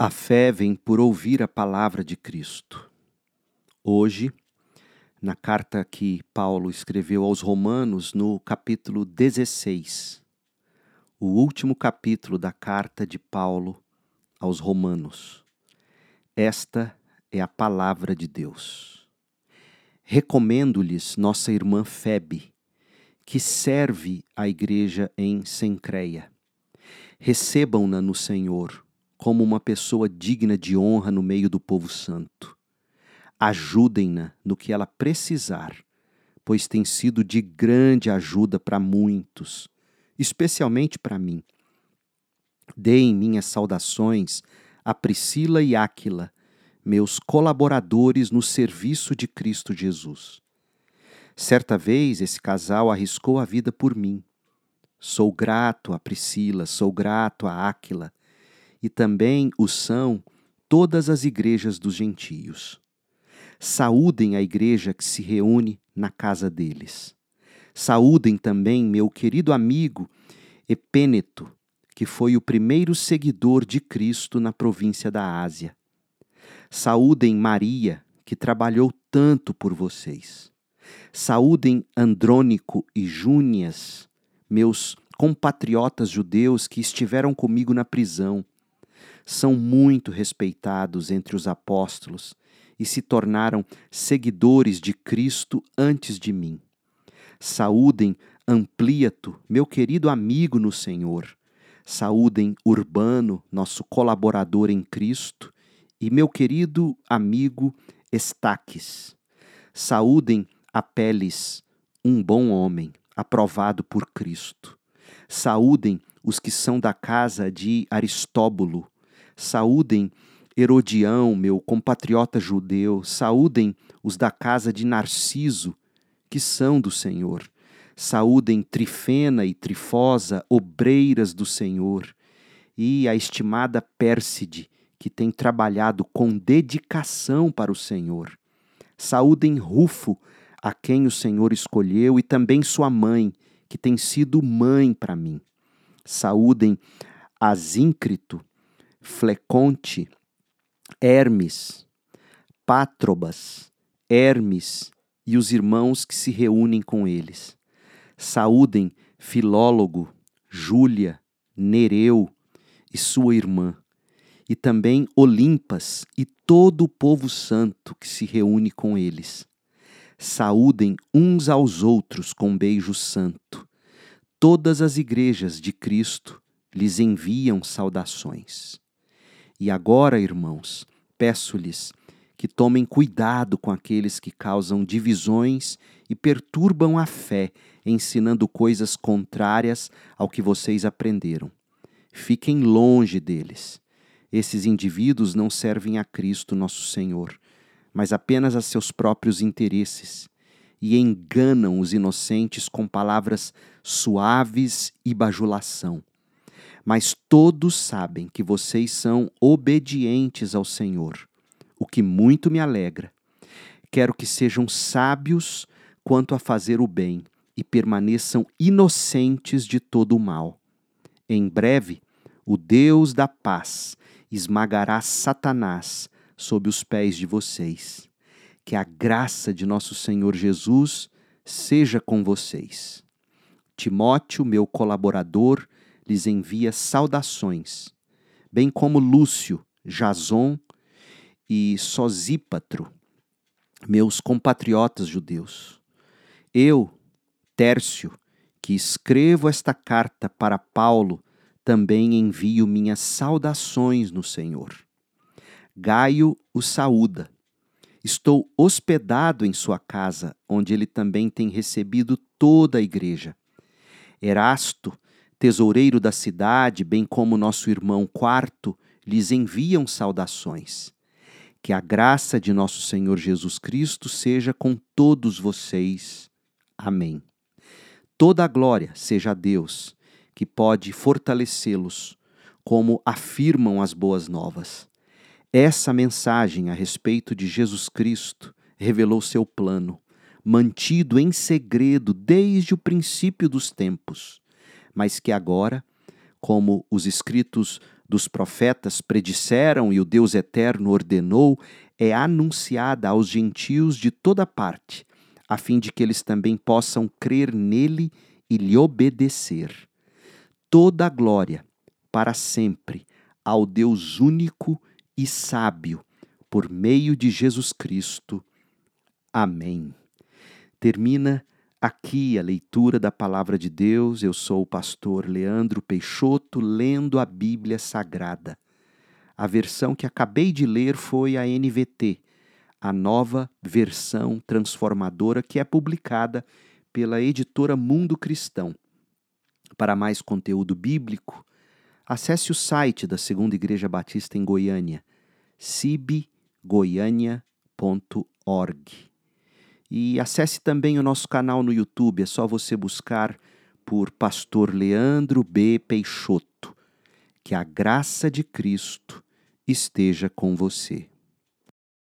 A fé vem por ouvir a palavra de Cristo. Hoje, na carta que Paulo escreveu aos Romanos, no capítulo 16, o último capítulo da carta de Paulo aos Romanos. Esta é a palavra de Deus. Recomendo-lhes nossa irmã Febe, que serve a igreja em Sencreia. Recebam-na no Senhor como uma pessoa digna de honra no meio do povo santo. Ajudem-na no que ela precisar, pois tem sido de grande ajuda para muitos, especialmente para mim. Deem minhas saudações a Priscila e Áquila, meus colaboradores no serviço de Cristo Jesus. Certa vez esse casal arriscou a vida por mim. Sou grato a Priscila, sou grato a Áquila, e também o são todas as igrejas dos gentios. Saúdem a igreja que se reúne na casa deles. Saúdem também meu querido amigo Epêneto, que foi o primeiro seguidor de Cristo na província da Ásia. Saúdem Maria, que trabalhou tanto por vocês. Saúdem Andrônico e Júnias, meus compatriotas judeus que estiveram comigo na prisão são muito respeitados entre os apóstolos e se tornaram seguidores de Cristo antes de mim. Saúdem Ampliato, meu querido amigo no Senhor. Saúdem Urbano, nosso colaborador em Cristo, e meu querido amigo Estaques. Saúdem Apeles, um bom homem, aprovado por Cristo. Saúdem os que são da casa de Aristóbulo, Saúdem Herodião, meu compatriota judeu, saúdem os da casa de Narciso, que são do Senhor. Saúdem Trifena e Trifosa, obreiras do Senhor, e a estimada Pérside, que tem trabalhado com dedicação para o Senhor. Saúdem Rufo, a quem o Senhor escolheu, e também sua mãe, que tem sido mãe para mim. Saúdem Asíncrito, Fleconte, Hermes, Pátrobas, Hermes e os irmãos que se reúnem com eles. Saúdem Filólogo, Júlia, Nereu e sua irmã, e também Olimpas e todo o povo santo que se reúne com eles. Saúdem uns aos outros com beijo santo. Todas as igrejas de Cristo lhes enviam saudações. E agora, irmãos, peço-lhes que tomem cuidado com aqueles que causam divisões e perturbam a fé, ensinando coisas contrárias ao que vocês aprenderam. Fiquem longe deles. Esses indivíduos não servem a Cristo, nosso Senhor, mas apenas a seus próprios interesses e enganam os inocentes com palavras suaves e bajulação mas todos sabem que vocês são obedientes ao Senhor, o que muito me alegra. Quero que sejam sábios quanto a fazer o bem e permaneçam inocentes de todo o mal. Em breve, o Deus da paz esmagará Satanás sob os pés de vocês. Que a graça de nosso Senhor Jesus seja com vocês. Timóteo, meu colaborador, lhes envia saudações, bem como Lúcio, Jason e Sosípatro, meus compatriotas judeus. Eu, Tércio, que escrevo esta carta para Paulo, também envio minhas saudações no Senhor. Gaio o saúda. Estou hospedado em sua casa, onde ele também tem recebido toda a igreja. Erasto, tesoureiro da cidade, bem como nosso irmão Quarto, lhes enviam saudações. Que a graça de nosso Senhor Jesus Cristo seja com todos vocês. Amém. Toda a glória seja a Deus, que pode fortalecê-los, como afirmam as boas novas. Essa mensagem a respeito de Jesus Cristo revelou seu plano, mantido em segredo desde o princípio dos tempos mas que agora, como os escritos dos profetas predisseram e o Deus eterno ordenou é anunciada aos gentios de toda parte, a fim de que eles também possam crer nele e lhe obedecer. Toda a glória, para sempre, ao Deus único e sábio, por meio de Jesus Cristo. Amém. Termina aqui a leitura da palavra de Deus. Eu sou o pastor Leandro Peixoto, lendo a Bíblia Sagrada. A versão que acabei de ler foi a NVT, a nova versão transformadora que é publicada pela editora Mundo Cristão. Para mais conteúdo bíblico, acesse o site da Segunda Igreja Batista em Goiânia, cibgoiania.org. E acesse também o nosso canal no YouTube, é só você buscar por Pastor Leandro B. Peixoto. Que a graça de Cristo esteja com você.